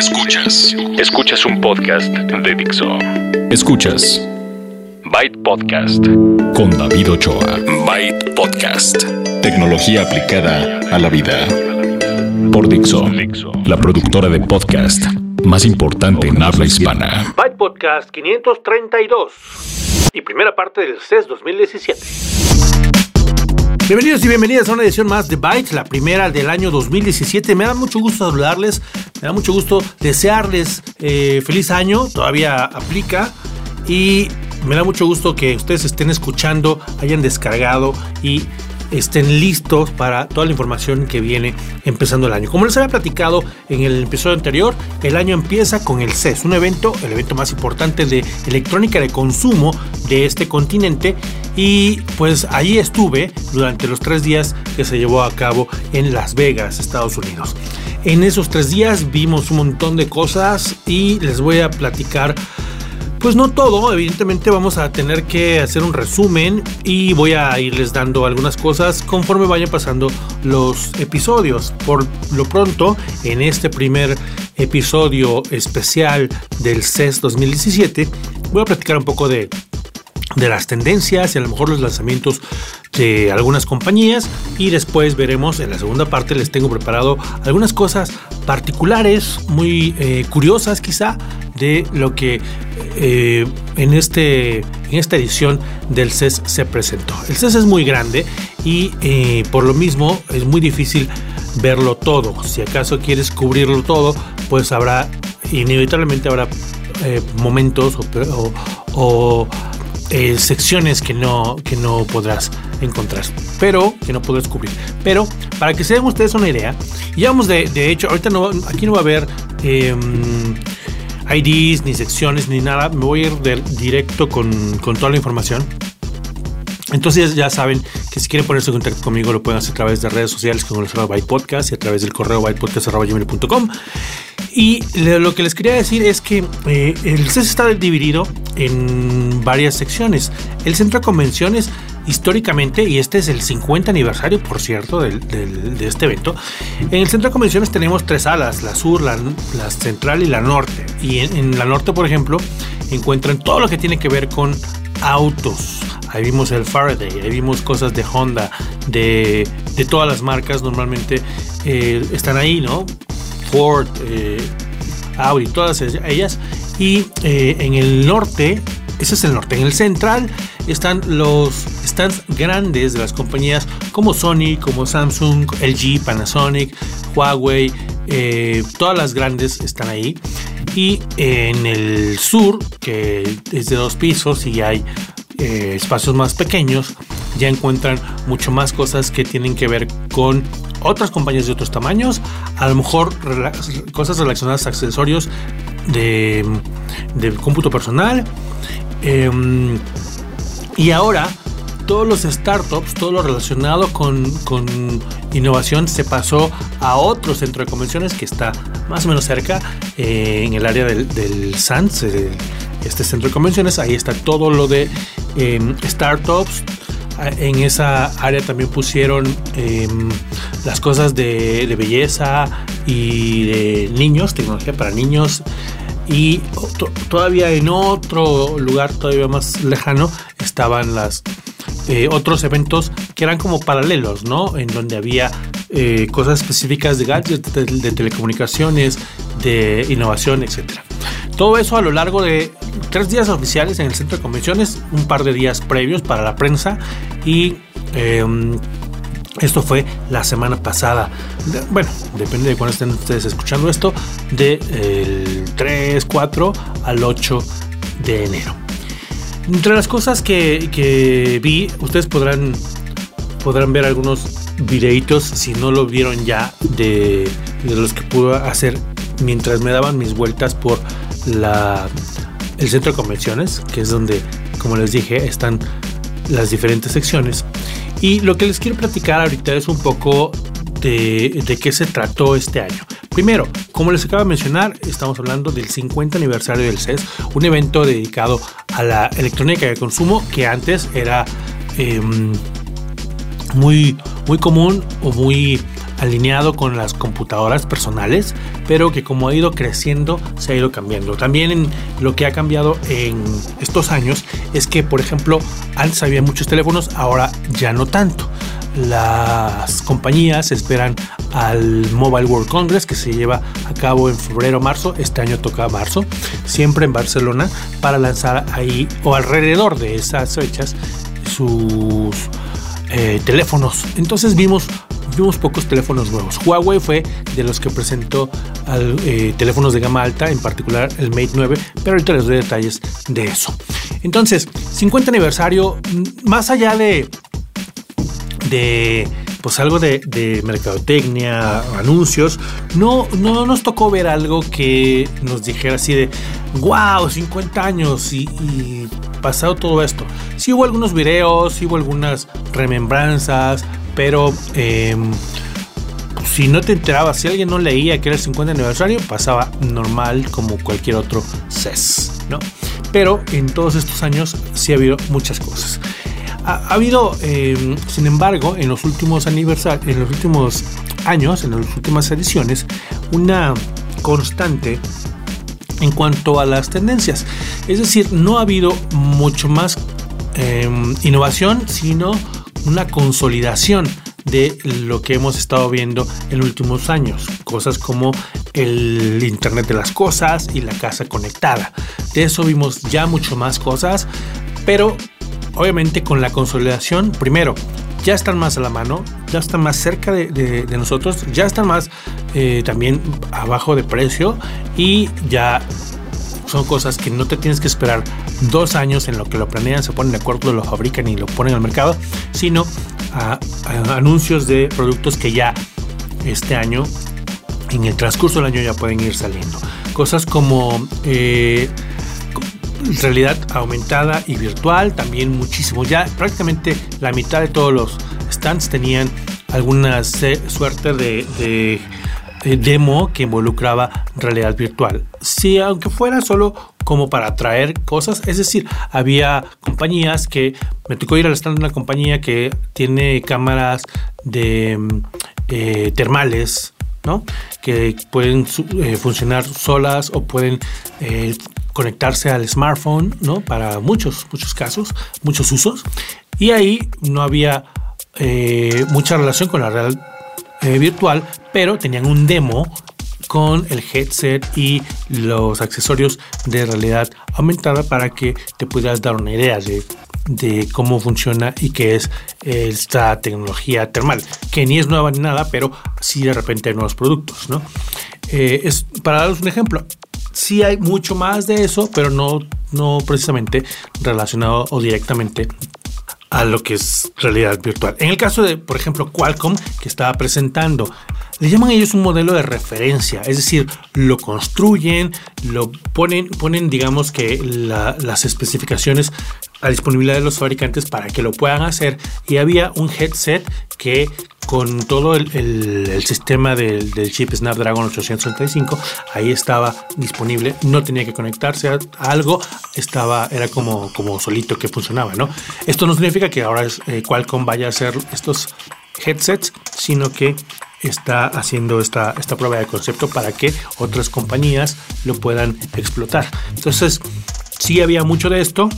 Escuchas. Escuchas un podcast de Dixo. Escuchas. Byte Podcast. Con David Ochoa. Byte Podcast. Tecnología aplicada a la vida. Por Dixo. La productora de podcast más importante en habla hispana. Byte Podcast 532. Y primera parte del CES 2017. Bienvenidos y bienvenidas a una edición más de Bytes, la primera del año 2017. Me da mucho gusto saludarles, me da mucho gusto desearles eh, feliz año, todavía aplica. Y me da mucho gusto que ustedes estén escuchando, hayan descargado y estén listos para toda la información que viene empezando el año. Como les había platicado en el episodio anterior, el año empieza con el CES, un evento, el evento más importante de electrónica de consumo de este continente. Y pues ahí estuve durante los tres días que se llevó a cabo en Las Vegas, Estados Unidos. En esos tres días vimos un montón de cosas y les voy a platicar pues no todo, evidentemente vamos a tener que hacer un resumen y voy a irles dando algunas cosas conforme vayan pasando los episodios. Por lo pronto, en este primer episodio especial del CES 2017, voy a platicar un poco de de las tendencias y a lo mejor los lanzamientos de algunas compañías y después veremos en la segunda parte les tengo preparado algunas cosas particulares muy eh, curiosas quizá de lo que eh, en, este, en esta edición del CES se presentó. El CES es muy grande y eh, por lo mismo es muy difícil verlo todo. Si acaso quieres cubrirlo todo, pues habrá inevitablemente habrá momentos o, eh, secciones que no, que no podrás encontrar, pero que no podrás cubrir. Pero para que se den ustedes una idea, ya vamos de, de hecho, ahorita no, aquí no va a haber em, IDs, ni secciones, ni nada. Me voy a ir de, directo con, con toda la información. Entonces ya saben que si quieren ponerse en contacto conmigo lo pueden hacer a través de redes sociales como el Byte Podcast y a través del correo bytepodcast.com. Y lo que les quería decir es que eh, el CES está dividido en varias secciones. El centro de convenciones históricamente, y este es el 50 aniversario, por cierto, de este evento, en el centro de convenciones tenemos tres salas, la sur, la, central y la norte. Y en, la norte, por ejemplo, encuentran todo lo que tiene que ver con autos. Ahí vimos el Faraday, ahí vimos cosas de Honda, de, todas las marcas normalmente eh, están ahí, ¿no? Ford, eh, Audi, todas ellas. Y eh, en el norte, ese es el norte, en el central están los stands grandes de las compañías como Sony, como Samsung, LG, Panasonic, Huawei, eh, todas las grandes están ahí. Y en el sur, que es de dos pisos y hay espacios más pequeños, ya encuentran mucho más cosas que tienen que ver con otras compañías de otros tamaños, a lo mejor cosas relacionadas a accesorios de, cómputo personal. Em, y ahora todos los startups, todo lo relacionado con, innovación se pasó a otro centro de convenciones que está más o menos cerca, eh, en el área del, del SANS, eh, este centro de convenciones. Ahí está todo lo de em, startups, en esa área también pusieron em, las cosas de, belleza y de niños, tecnología para niños. Y todavía en otro lugar todavía más lejano estaban las eh, otros eventos que eran como paralelos, ¿no? En donde había eh, cosas específicas de gadgets, de, telecomunicaciones, de innovación, etcétera. Todo eso a lo largo de tres días oficiales en el centro de convenciones, un par de días previos para la prensa y em, esto fue la semana pasada. Bueno, depende de cuándo estén ustedes escuchando esto, del 3, 4 al 8 de enero. Entre las cosas que, vi, ustedes podrán, podrán ver algunos videitos si no lo vieron ya de, de los que pude hacer mientras me daban mis vueltas por la, el centro de convenciones, que es donde, como les dije, están las diferentes secciones. Y lo que les quiero platicar ahorita es un poco de, qué se trató este año. Primero, como les acabo de mencionar, estamos hablando del 50 aniversario del CES, un evento dedicado a la electrónica de consumo que antes era em, muy, muy común o muy alineado con las computadoras personales, pero que como ha ido creciendo se ha ido cambiando. También lo que ha cambiado en estos años es que, por ejemplo, antes había muchos teléfonos, ahora ya no tanto. Las compañías esperan al Mobile World Congress que se lleva a cabo en febrero marzo, este año toca marzo, siempre en Barcelona, para lanzar ahí o alrededor de esas fechas sus eh, teléfonos. Entonces vimos vimos pocos teléfonos nuevos. Huawei fue de los que presentó eh, teléfonos de gama alta, en particular el Mate 9, pero ahorita les doy detalles de eso. Entonces, 50 aniversario, más allá de, de pues algo de, mercadotecnia, anuncios, no, no nos tocó ver algo que nos dijera así de, wow, 50 años y, pasado todo esto. Sí hubo algunos videos, sí hubo algunas remembranzas, pero em, si no te enterabas, si alguien no leía que era el 50 aniversario, pasaba normal como cualquier otro CES, ¿no? Pero en todos estos años sí ha habido muchas cosas. Ha, habido, em, sin embargo, en los últimos aniversarios, en los últimos años, en las últimas ediciones, una constante en cuanto a las tendencias. Es decir, no ha habido mucho más em, innovación, sino una consolidación de lo que hemos estado viendo en los últimos años. Cosas como el Internet de las Cosas y la casa conectada. De eso vimos ya mucho más cosas, pero obviamente con la consolidación, primero, ya están más a la mano, ya están más cerca de, nosotros, ya están más eh, también abajo de precio y ya son cosas que no te tienes que esperar dos años en lo que lo planean, se ponen de acuerdo, lo fabrican y lo ponen al mercado, sino anuncios de productos que ya este año, en el transcurso del año ya pueden ir saliendo. Cosas como eh, realidad aumentada y virtual, también muchísimo. Ya prácticamente la mitad de todos los stands tenían alguna suerte de, demo que involucraba realidad virtual. Si aunque fuera solo como para traer cosas, es decir, había compañías que me tocó ir al stand de una compañía que tiene cámaras de eh, termales, ¿no? que pueden eh, funcionar solas o pueden eh, conectarse al smartphone, ¿no? Para muchos, muchos casos, muchos usos. Y ahí no había eh, mucha relación con la realidad eh, virtual, pero tenían un demo con el headset y los accesorios de realidad aumentada para que te pudieras dar una idea de, de cómo funciona y qué es esta tecnología termal, que ni es nueva ni nada, pero sí de repente hay nuevos productos, ¿no? Eh, es, para daros un ejemplo, sí hay mucho más de eso, pero no, no precisamente relacionado o directamente a lo que es realidad virtual. En el caso de, por ejemplo, Qualcomm, que estaba presentando, le llaman ellos un modelo de referencia, es decir, lo construyen, lo ponen, ponen digamos que las especificaciones a disponibilidad de los fabricantes para que lo puedan hacer y había un headset que con todo el, sistema del, chip Snapdragon 865 ahí estaba disponible no tenía que conectarse a, algo estaba era como solito que funcionaba no esto no significa que ahora es, eh, Qualcomm vaya a hacer estos headsets sino que está haciendo esta, esta prueba de concepto para que otras compañías lo puedan explotar. Entonces sí había mucho de esto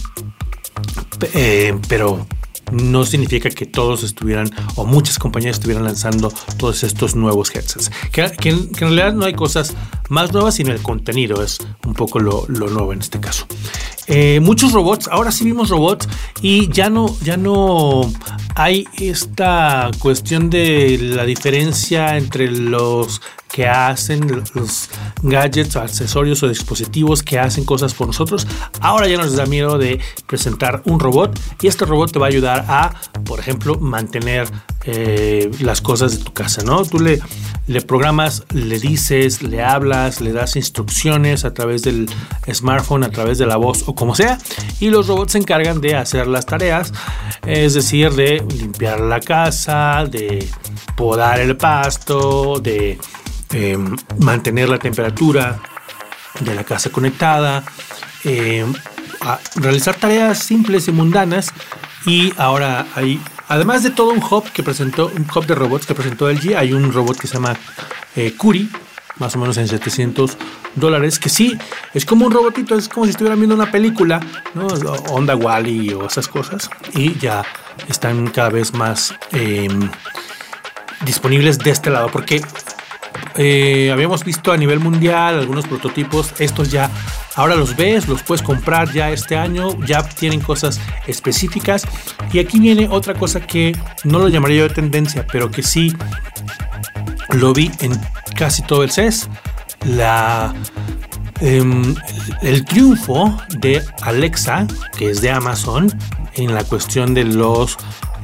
eh, pero no significa que todos estuvieran o muchas compañías estuvieran lanzando todos estos nuevos headsets. Que, en, realidad no hay cosas más nuevas, sino el contenido es un poco lo, nuevo en este caso. Eh, muchos robots, ahora sí vimos robots y ya no, ya no hay esta cuestión de la diferencia entre los que hacen los gadgets, accesorios o dispositivos que hacen cosas por nosotros. Ahora ya nos da miedo de presentar un robot y este robot te va a ayudar a, por ejemplo, mantener eh, las cosas de tu casa, ¿no? Tú le, le programas, le dices, le hablas, le das instrucciones a través del smartphone, a través de la voz o como sea, y los robots se encargan de hacer las tareas, es decir, de limpiar la casa, de podar el pasto, de eh, mantener la temperatura de la casa conectada, eh, realizar tareas simples y mundanas y ahora hay Además de todo un hub que presentó, un hub de robots que presentó LG, hay un robot que se llama eh, Curi, más o menos en 700 dólares, que sí, es como un robotito, es como si estuvieran viendo una película, ¿no? Onda Wally o esas cosas, y ya están cada vez más em, disponibles de este lado, porque eh, habíamos visto a nivel mundial algunos prototipos, estos ya ahora los ves, los puedes comprar ya este año, ya tienen cosas específicas. Y aquí viene otra cosa que no lo llamaría yo de tendencia, pero que sí lo vi en casi todo el CES, la em, el triunfo de Alexa, que es de Amazon, en la cuestión de los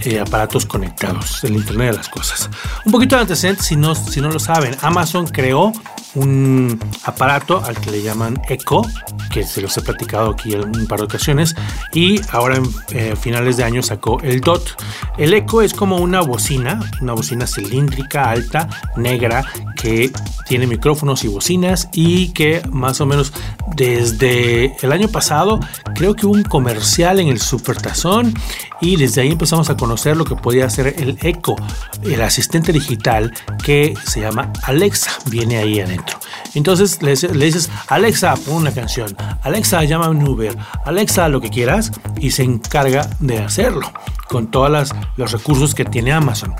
eh, aparatos conectados, el Internet de las Cosas. Un poquito de antecedentes, si no, si no lo saben, Amazon creó un aparato al que le llaman Echo, que se los he platicado aquí en un par de ocasiones, y ahora en eh, finales de año sacó el DOT. El Echo es como una bocina, una bocina cilíndrica, alta, negra, que tiene micrófonos y bocinas y que más o menos desde el año pasado creo que hubo un comercial en el Supertazón y desde ahí empezamos a conocer lo que podía ser el Echo, el asistente digital que se llama Alexa, viene ahí adentro. Entonces le, dices, Alexa, pon una canción, Alexa, llama un Uber, Alexa, lo que quieras, y se encarga de hacerlo con todos los recursos que tiene Amazon.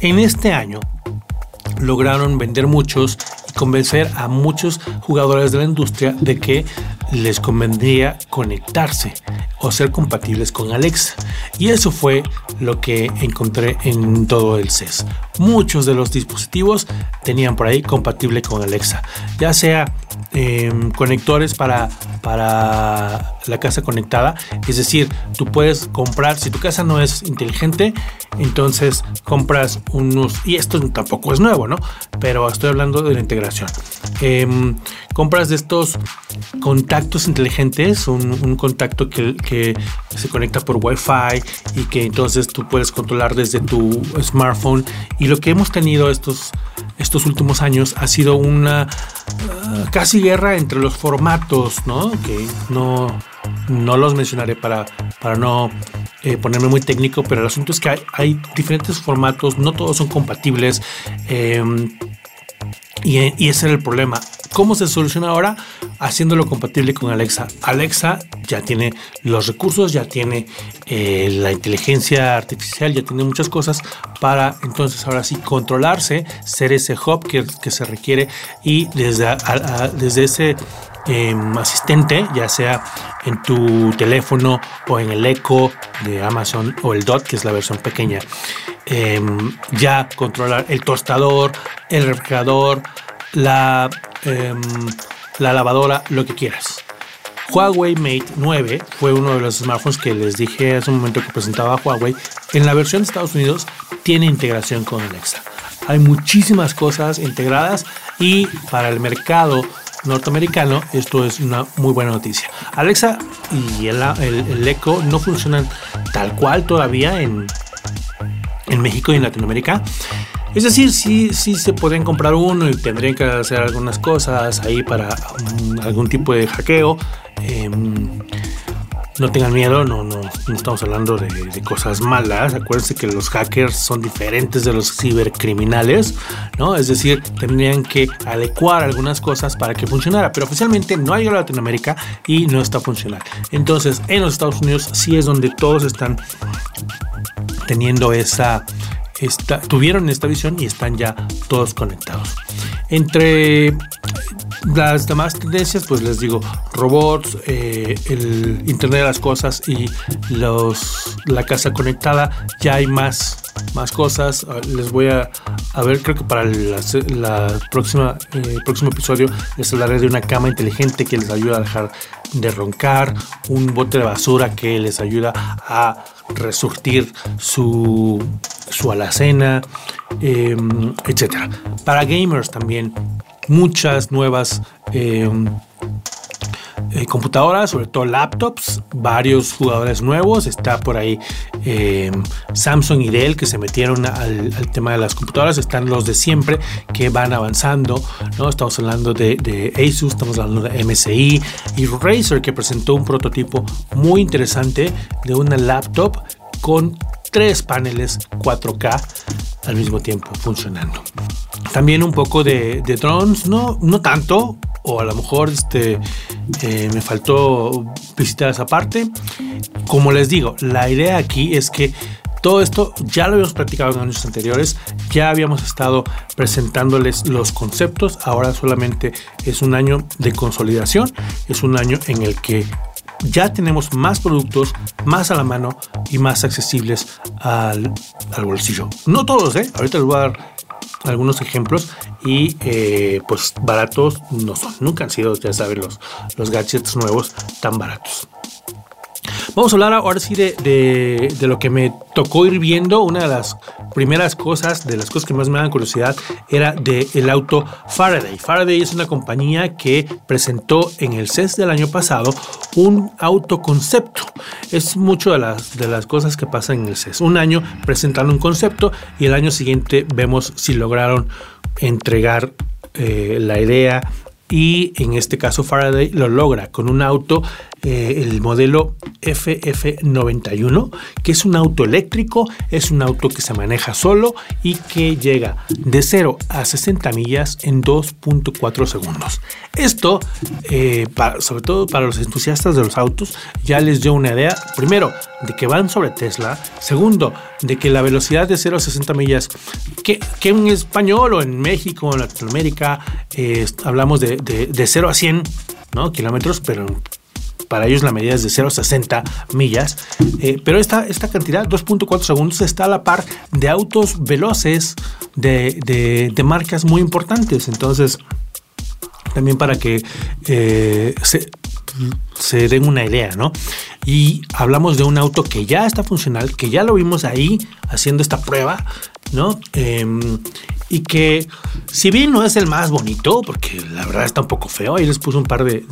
En este año lograron vender muchos y convencer a muchos jugadores de la industria de que les convendría conectarse o ser compatibles con Alexa. Y eso fue lo que encontré en todo el CES. Muchos de los dispositivos tenían por ahí compatible con Alexa, ya sea em, conectores para, para la casa conectada, es decir, tú puedes comprar, si tu casa no es inteligente, entonces compras unos, y esto tampoco es nuevo, ¿no? Pero estoy hablando de la integración. Em, compras de estos contactos inteligentes, un, contacto que, que, se conecta por Wi-Fi y que entonces tú puedes controlar desde tu smartphone. Y lo que hemos tenido estos, estos últimos años ha sido una uh, casi guerra entre los formatos, ¿no? Que no, no los mencionaré para, para no eh, ponerme muy técnico, pero el asunto es que hay, diferentes formatos, no todos son compatibles. Em, y, ese era el problema. ¿Cómo se soluciona ahora? Haciéndolo compatible con Alexa. Alexa ya tiene los recursos, ya tiene eh, la inteligencia artificial, ya tiene muchas cosas para entonces ahora sí controlarse, ser ese hub que, se requiere y desde, desde ese em, asistente, ya sea en tu teléfono o en el Echo de Amazon o el Dot, que es la versión pequeña, em, ya controlar el tostador, el refrigerador, la Em, la lavadora, lo que quieras. Huawei Mate 9 fue uno de los smartphones que les dije hace un momento que presentaba Huawei. En la versión de Estados Unidos tiene integración con Alexa. Hay muchísimas cosas integradas y para el mercado norteamericano esto es una muy buena noticia. Alexa y el, el, Echo no funcionan tal cual todavía en, en México y en Latinoamérica. Es decir, sí, sí se pueden comprar uno y tendrían que hacer algunas cosas ahí para algún tipo de hackeo. Em, no tengan miedo, no, no, estamos hablando de, cosas malas. Acuérdense que los hackers son diferentes de los cibercriminales, ¿no? Es decir, tendrían que adecuar algunas cosas para que funcionara, pero oficialmente no ha llegado a Latinoamérica y no está funcionando. Entonces, en los Estados Unidos sí es donde todos están teniendo esa tuvieron esta visión y están ya todos conectados. Entre las demás tendencias, pues les digo, robots, eh, el Internet de las Cosas y los, la casa conectada, ya hay más, más cosas. Ah, les voy a, a ver, creo que para la, próxima, eh, próximo episodio les hablaré de una cama inteligente que les ayuda a dejar de roncar, un bote de basura que les ayuda a resurtir su, su alacena, em, etc. Para gamers también, muchas nuevas em, eh, computadoras, sobre todo laptops, varios jugadores nuevos. Está por ahí em, Samsung y Dell que se metieron al, tema de las computadoras. Están los de siempre que van avanzando. ¿no? Estamos hablando de, de, Asus, estamos hablando de MSI y Razer que presentó un prototipo muy interesante de una laptop con tres paneles 4K al mismo tiempo funcionando. También un poco de, drones, no, no tanto, o a lo mejor este, eh, me faltó visitar esa parte. Como les digo, la idea aquí es que todo esto ya lo habíamos practicado en años anteriores, ya habíamos estado presentándoles los conceptos, ahora solamente es un año de consolidación, es un año en el que ya tenemos más productos más a la mano y más accesibles al, bolsillo. No todos, ¿eh? Ahorita les voy a dar algunos ejemplos y eh, pues baratos no son. Nunca han sido, ya saben, los, los gadgets nuevos tan baratos. Vamos a hablar ahora sí de, lo que me tocó ir viendo. Una de las primeras cosas, de las cosas que más me dan curiosidad, era del el auto Faraday. Faraday es una compañía que presentó en el CES del año pasado un autoconcepto. Es mucho de las, de las cosas que pasan en el CES. Un año presentando un concepto y el año siguiente vemos si lograron entregar eh, la idea y en este caso Faraday lo logra con un auto eh, el modelo FF91, que es un auto eléctrico, es un auto que se maneja solo y que llega de 0 a 60 millas en 2.4 segundos. Esto, eh, sobre todo para los entusiastas de los autos, ya les dio una idea, primero, de que van sobre Tesla, segundo, de que la velocidad de 0 a 60 millas, que, en español o en México o en Latinoamérica eh, hablamos de, de, 0 a 100 ¿no? kilómetros, pero para ellos la medida es de 0 a 60 millas, eh, pero esta, esta cantidad, 2.4 segundos, está a la par de autos veloces de, marcas muy importantes. Entonces, también para que eh, se den una idea, ¿no? Y hablamos de un auto que ya está funcional, que ya lo vimos ahí haciendo esta prueba, ¿no? Em, y que si bien no es el más bonito, porque la verdad está un poco feo, ahí les puse un par de,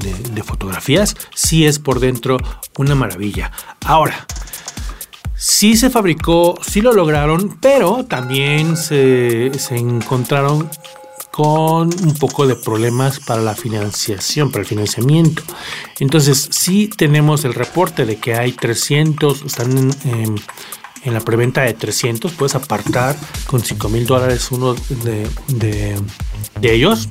fotografías, sí es por dentro una maravilla. Ahora, sí se fabricó, sí lo lograron, pero también se, encontraron con un poco de problemas para la financiación, para el financiamiento. Entonces, sí tenemos el reporte de que hay 300, están en, en la preventa de 300 puedes apartar con 5 mil dólares uno de, ellos.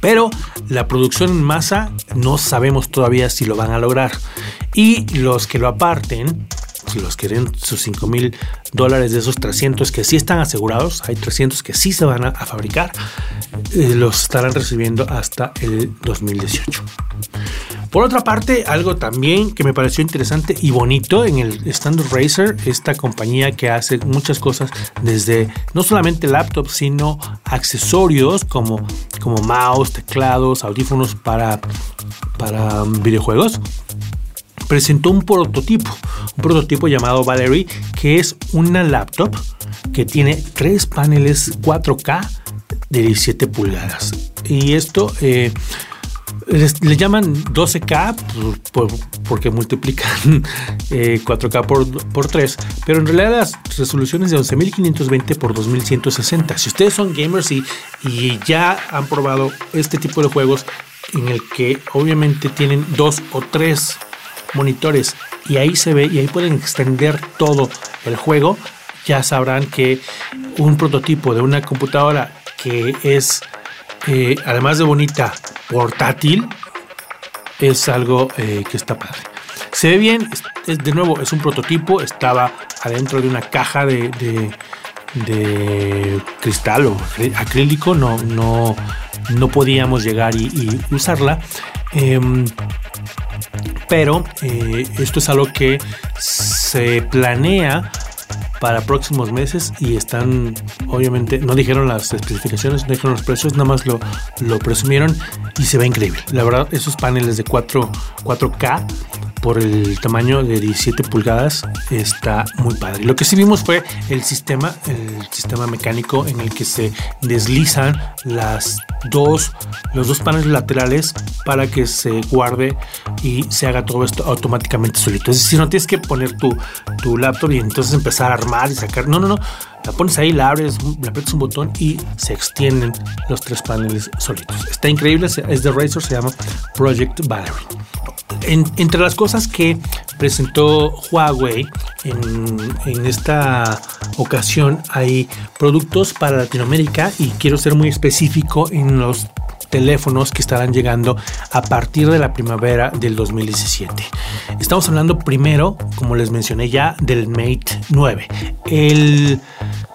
Pero la producción en masa no sabemos todavía si lo van a lograr. Y los que lo aparten, si los quieren sus 5 mil dólares de esos 300 que sí están asegurados, hay 300 que sí se van a, fabricar, eh, los estarán recibiendo hasta el 2018. Por otra parte, algo también que me pareció interesante y bonito en el Standard Racer, esta compañía que hace muchas cosas desde no solamente laptops, sino accesorios como, como mouse, teclados, audífonos para, para videojuegos presentó un prototipo, un prototipo llamado Valerie, que es una laptop que tiene tres paneles 4K de 17 pulgadas. Y esto eh, le llaman 12K porque multiplican 4K eh, por, por 3, pero en realidad las resoluciones de 11520 por 2160. Si ustedes son gamers y, y ya han probado este tipo de juegos en el que obviamente tienen dos o tres monitores y ahí se ve y ahí pueden extender todo el juego, ya sabrán que un prototipo de una computadora que es eh, además de bonita, portátil, es algo eh, que está padre. Se ve bien, de nuevo, es un prototipo, estaba adentro de una caja de, de, cristal o acrílico, no, no, no podíamos llegar y, usarla. Em, pero eh, esto es algo que se planea para próximos meses y están, obviamente, no dijeron las especificaciones, no dijeron los precios, nada más lo, lo presumieron y se ve increíble. La verdad, esos paneles de 4, 4K por el tamaño de 17 pulgadas está muy padre. Lo que sí vimos fue el sistema, el sistema mecánico en el que se deslizan las dos, los dos paneles laterales para que se guarde y se haga todo esto automáticamente solito. Es decir, no tienes que poner tu, tu laptop y entonces empezar a armar y sacar. No, no, no. La pones ahí, la abres, le aprietas un botón y se extienden los tres paneles solitos. Está increíble, es de Razer, se llama Project Valerie entre las cosas que presentó Huawei. En, esta ocasión hay productos para Latinoamérica y quiero ser muy específico en los teléfonos que estarán llegando a partir de la primavera del 2017. Estamos hablando primero, como les mencioné ya, del Mate 9. El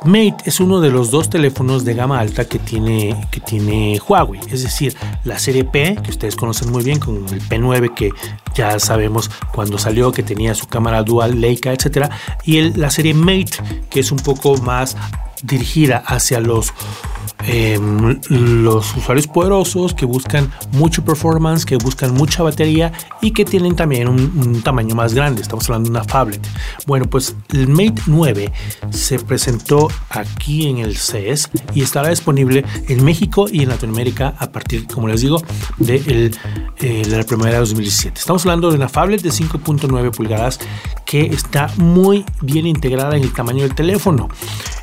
Mate es uno de los dos teléfonos de gama alta que tiene, que tiene Huawei, es decir, la serie P, que ustedes conocen muy bien, con el P9 que ya sabemos cuando salió que tenía su cámara dual Leica, etcétera, y la serie Mate, que es un poco más dirigida hacia los Em, los usuarios poderosos que buscan mucho performance, que buscan mucha batería y que tienen también un, tamaño más grande. Estamos hablando de una phablet. Bueno, pues el Mate 9 se presentó aquí en el CES y estará disponible en México y en Latinoamérica a partir, como les digo, de, eh, la primavera de 2017. Estamos hablando de una phablet de 5.9 pulgadas que está muy bien integrada en el tamaño del teléfono.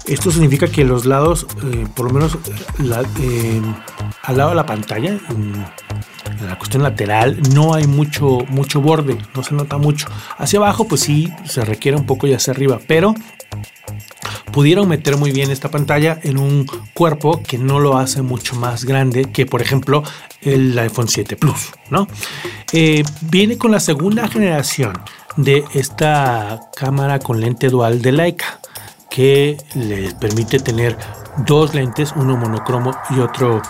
Esto significa que los lados, eh, por lo menos eh, al lado de la pantalla, en, la cuestión lateral, no hay mucho, mucho borde, no se nota mucho. Hacia abajo, pues sí, se requiere un poco y hacia arriba, pero pudieron meter muy bien esta pantalla en un cuerpo que no lo hace mucho más grande que, por ejemplo, el iPhone 7 Plus, ¿no? Eh, viene con la segunda generación de esta cámara con lente dual de Leica que les permite tener dos lentes, uno monocromo y otro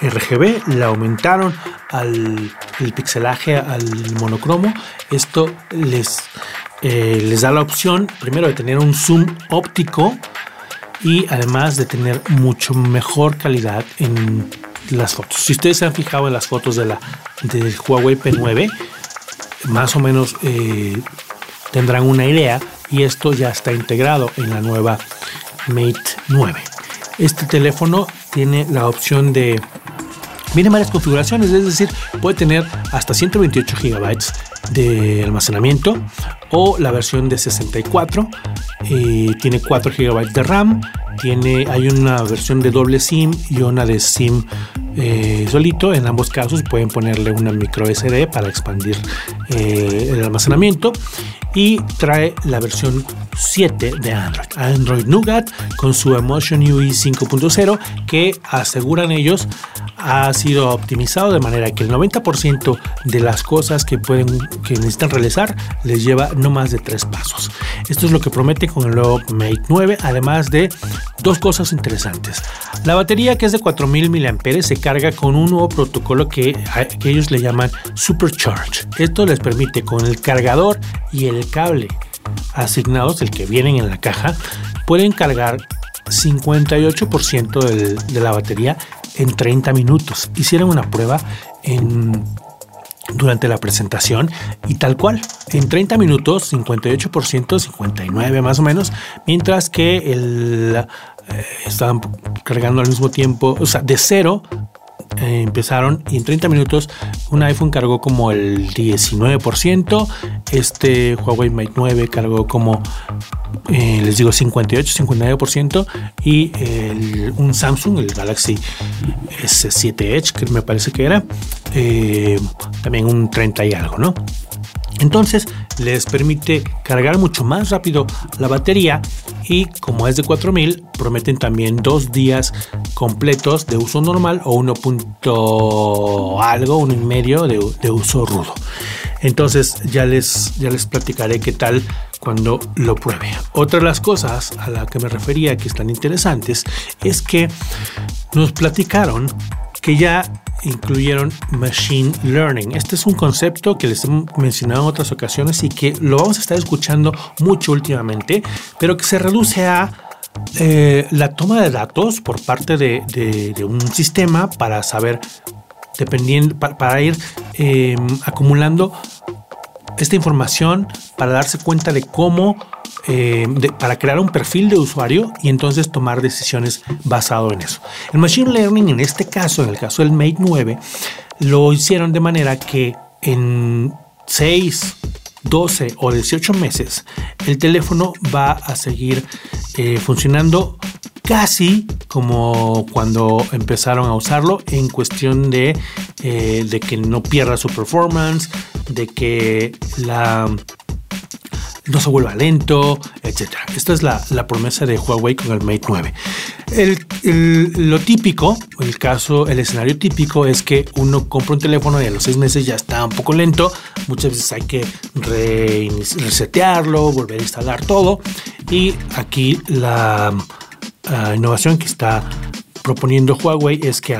RGB. Le aumentaron al, el pixelaje al monocromo. Esto les, eh, les da la opción primero de tener un zoom óptico y además de tener mucho mejor calidad en las fotos. Si ustedes se han fijado en las fotos de la del Huawei P9, más o menos eh, tendrán una idea y esto ya está integrado en la nueva Mate 9. Este teléfono tiene la opción de viene varias configuraciones, es decir, puede tener hasta 128 GB de almacenamiento o la versión de 64, eh, tiene 4 GB de RAM, tiene, hay una versión de doble SIM y una de SIM eh, solito. En ambos casos pueden ponerle una micro SD para expandir eh, el almacenamiento y trae la versión 7 de Android. Android Nougat con su Emotion UI 5.0 que aseguran ellos ha sido optimizado de manera que el 90% de las cosas que pueden que necesitan realizar les lleva no más de tres pasos. Esto es lo que promete con el nuevo Mate 9, además de dos cosas interesantes. La batería que es de 4000 mAh se carga con un nuevo protocolo que, que ellos le llaman Supercharge. Esto les permite con el cargador y el cable asignados, el que vienen en la caja, pueden cargar 58% de la batería en 30 minutos. Hicieron una prueba durante la presentación y tal cual, en 30 minutos 58%, 59 más o menos, mientras que el, eh, estaban cargando al mismo tiempo, o sea, de cero eh, empezaron y en 30 minutos un iPhone cargó como el 19%, este Huawei Mate 9 cargó como eh, les digo 58, 59% y un Samsung, el Galaxy S7 Edge, que me parece que era, eh, también un 30 y algo, ¿no? Entonces les permite cargar mucho más rápido la batería y como es de 4000 prometen también dos días completos de uso normal o 1. algo, uno y medio de, de uso rudo. Entonces ya les, ya les platicaré qué tal cuando lo pruebe. Otra de las cosas a la que me refería que están interesantes es que nos platicaron que ya incluyeron Machine Learning. Este es un concepto que les he mencionado en otras ocasiones y que lo vamos a estar escuchando mucho últimamente, pero que se reduce a eh, la toma de datos por parte de, un sistema para saber, dependiendo, para, ir eh, acumulando esta información para darse cuenta de cómo, eh, para crear un perfil de usuario y entonces tomar decisiones basado en eso. El Machine Learning en este caso, en el caso del Mate 9, lo hicieron de manera que en 6, 12 o 18 meses el teléfono va a seguir eh, funcionando casi como cuando empezaron a usarlo en cuestión de, eh, de que no pierda su performance, de que la no se vuelva lento, etc. Esta es la, promesa de Huawei con el Mate 9. lo típico, el caso, el escenario típico es que uno compra un teléfono y a los seis meses ya está un poco lento. Muchas veces hay que resetearlo, volver a instalar todo. Y aquí la innovación que está proponiendo Huawei es que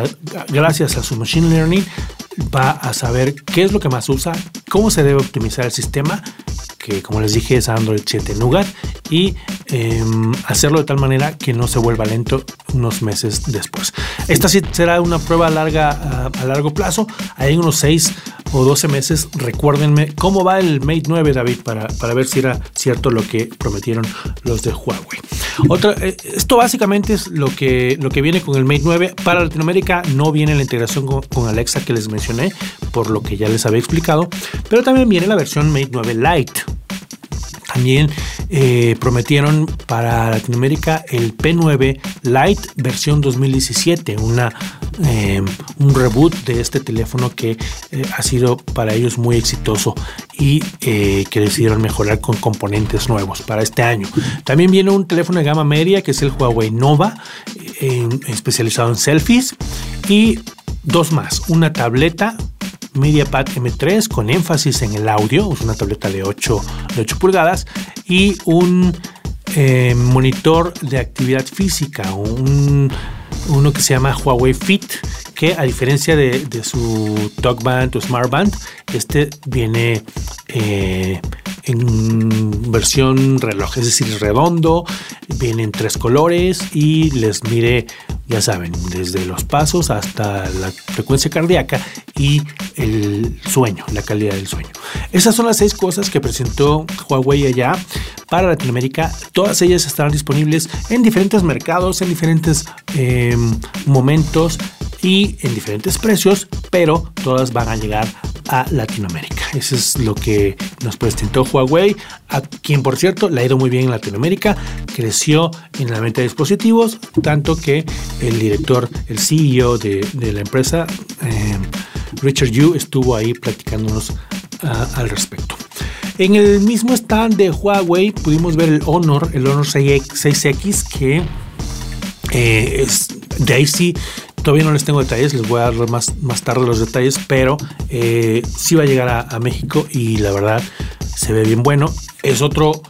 gracias a su Machine Learning va a saber qué es lo que más usa, cómo se debe optimizar el sistema, que como les dije es Android 7 Nougat, y em, hacerlo de tal manera que no se vuelva lento unos meses después. Esta sí será una prueba larga a, largo plazo, hay unos 6 o 12 meses. Recuérdenme cómo va el Mate 9, David, para, para ver si era cierto lo que prometieron los de Huawei. Otra, eh, esto básicamente es lo que, lo que viene con el Mate 9. Para Latinoamérica no viene la integración con, Alexa que les mencioné, por lo que ya les había explicado, pero también viene la versión Mate 9 Lite. También eh, prometieron para Latinoamérica el P9 Lite versión 2017, una, eh, un reboot de este teléfono que ha sido para ellos muy exitoso y que decidieron mejorar con componentes nuevos para este año. También viene un teléfono de gama media que es el Huawei Nova, especializado en selfies, y dos más, una tableta MediaPad M3 con énfasis en el audio, es una tableta de 8, de 8 pulgadas, y un eh, monitor de actividad física, un, uno que se llama Huawei Fit, que a diferencia de, su TalkBand o SmartBand, este viene eh, en versión reloj, es decir, redondo, viene en tres colores y les mire, ya saben, desde los pasos hasta la frecuencia cardíaca y el sueño, la calidad del sueño. Esas son las seis cosas que presentó Huawei allá para Latinoamérica. Todas ellas estarán disponibles en diferentes mercados, en diferentes em, momentos y en diferentes precios, pero todas van a llegar a Latinoamérica. Eso es lo que nos presentó Huawei, a quien por cierto le ha ido muy bien en Latinoamérica, creció en la venta de dispositivos, tanto que el director, el CEO de, la empresa, eh, Richard Yu, estuvo ahí platicándonos ah, al respecto. En el mismo stand de Huawei pudimos ver el Honor, el Honor 6X, que eh, es, de ahí sí Todavía no les tengo detalles, les voy a dar más, más tarde los detalles, pero eh, sí va a llegar a, México y la verdad se ve bien bueno. Es otro,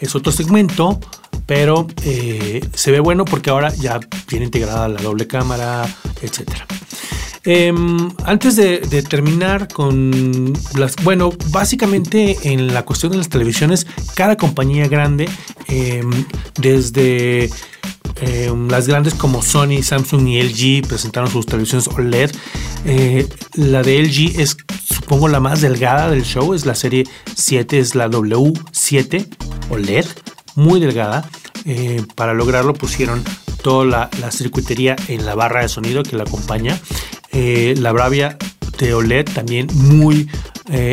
es otro segmento, pero eh, se ve bueno porque ahora ya tiene integrada la doble cámara, etcétera. Em, antes de, terminar con las, bueno, básicamente en la cuestión de las televisiones, cada compañía grande, em, desde Em, las grandes como Sony, Samsung y LG presentaron sus televisiones OLED. Eh, la de LG es, supongo, la más delgada del show. Es la serie 7, es la W7 OLED, muy delgada. Eh, para lograrlo pusieron toda la, circuitería en la barra de sonido que la acompaña. Eh, la Bravia de OLED también muy,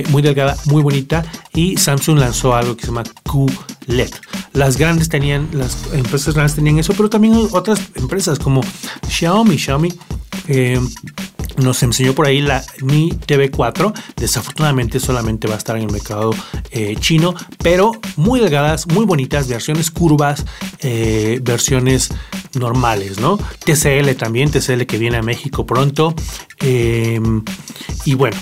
muy delgada, muy bonita. Y Samsung lanzó algo que se llama QLED. Las grandes tenían, las empresas grandes tenían eso, pero también otras empresas como Xiaomi. Xiaomi eh, nos enseñó por ahí la Mi TV4. Desafortunadamente solamente va a estar en el mercado eh, chino, pero muy delgadas, muy bonitas, versiones curvas, eh, versiones normales, ¿no? TCL también, TCL que viene a México pronto. y bueno,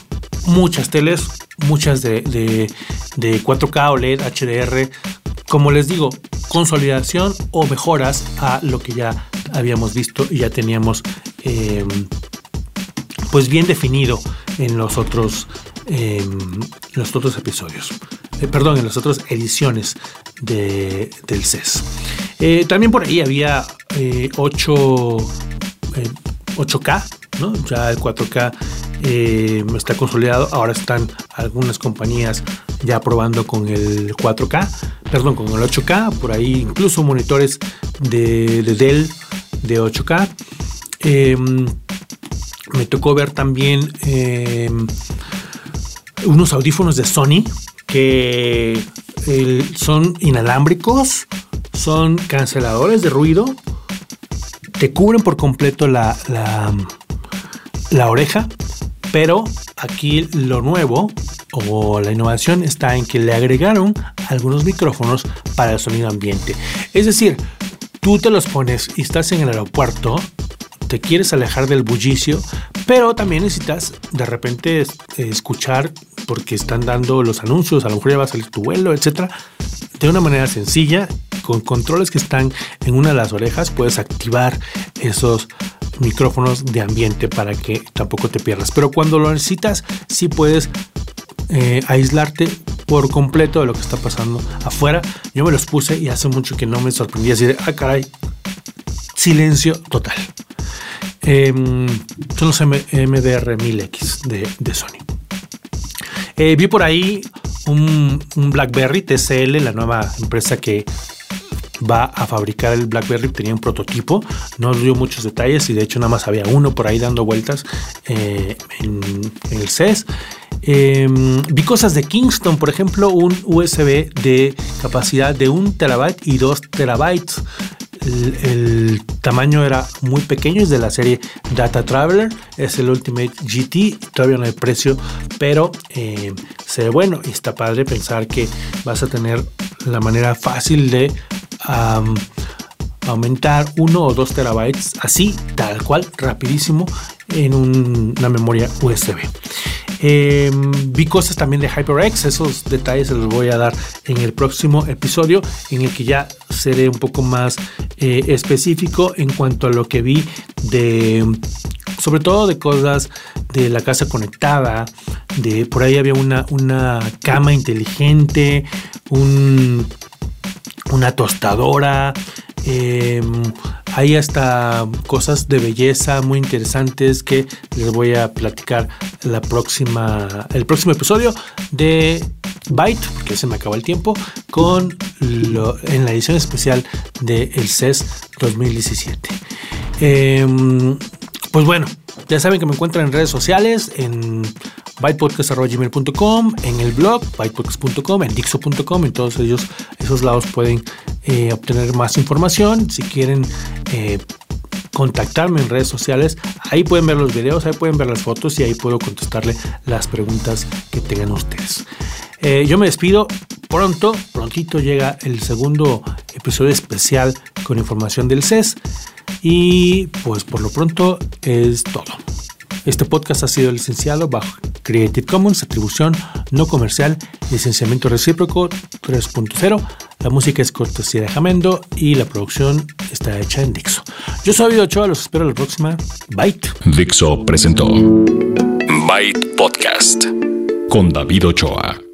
muchas teles, muchas de, de, de 4K OLED, HDR, como les digo, consolidación o mejoras a lo que ya habíamos visto y ya teníamos em, pues bien definido en los otros, em, los otros episodios. Eh, perdón, en las otras ediciones de, del CES. Eh, también por ahí había 8, eh, 8K, ¿no? ya el 4K está consolidado. Ahora están algunas compañías ya probando con el 4K, perdón, con el 8K, por ahí incluso monitores de, Dell de 8K. Em, me tocó ver también em, unos audífonos de Sony que son inalámbricos, son canceladores de ruido, te cubren por completo la, la oreja Pero aquí lo nuevo o la innovación está en que le agregaron algunos micrófonos para el sonido ambiente. Es decir, tú te los pones y estás en el aeropuerto, te quieres alejar del bullicio, pero también necesitas de repente escuchar porque están dando los anuncios, a lo mejor ya va a salir tu vuelo, etcétera, de una manera sencilla, con controles que están en una de las orejas, puedes activar esos micrófonos de ambiente para que tampoco te pierdas. Pero cuando lo necesitas, sí puedes eh, aislarte por completo de lo que está pasando afuera. Yo me los puse y hace mucho que no me sorprendía así de, ah, caray, silencio total. Son los MDR 1000X de, Sony. Eh, vi por ahí un, BlackBerry TCL, la nueva empresa que va a fabricar el BlackBerry. Tenía un prototipo, no dio muchos detalles y de hecho nada más había uno por ahí dando vueltas eh, en, el CES. Em, vi cosas de Kingston, por ejemplo, un USB de capacidad de 1 terabyte y 2 terabytes. El, tamaño era muy pequeño, es de la serie Data Traveler, es el Ultimate GT, todavía no hay precio, pero eh, se ve bueno está padre pensar que vas a tener la manera fácil de aumentar 1 o 2 terabytes así, tal cual, rapidísimo en una memoria USB. Em, vi cosas también de HyperX, esos detalles se los voy a dar en el próximo episodio, en el que ya seré un poco más eh, específico en cuanto a lo que vi de, sobre todo de cosas de la casa conectada, de por ahí había una, una cama inteligente, un una tostadora. Eh, hay hasta cosas de belleza muy interesantes que les voy a platicar la próxima, el próximo episodio de Byte, porque se me acabó el tiempo, con en la edición especial del el CES 2017. Em, pues bueno, ya saben que me encuentran en redes sociales, en bytepodcast.gmail.com, en el blog bytepodcast.com, en dixo.com, en todos ellos, esos lados pueden eh, obtener más información. Si quieren eh, contactarme en redes sociales, ahí pueden ver los videos, ahí pueden ver las fotos y ahí puedo contestarle las preguntas que tengan ustedes. Eh, yo me despido pronto, prontito llega el segundo episodio especial con información del CES y pues por lo pronto es todo. Este podcast ha sido licenciado bajo Creative Commons, atribución no comercial, licenciamiento recíproco 3.0. La música es cortesía de Jamendo y la producción está hecha en Dixo. Yo soy David Ochoa, los espero la próxima. Byte. Dixo presentó Byte Podcast con David Ochoa.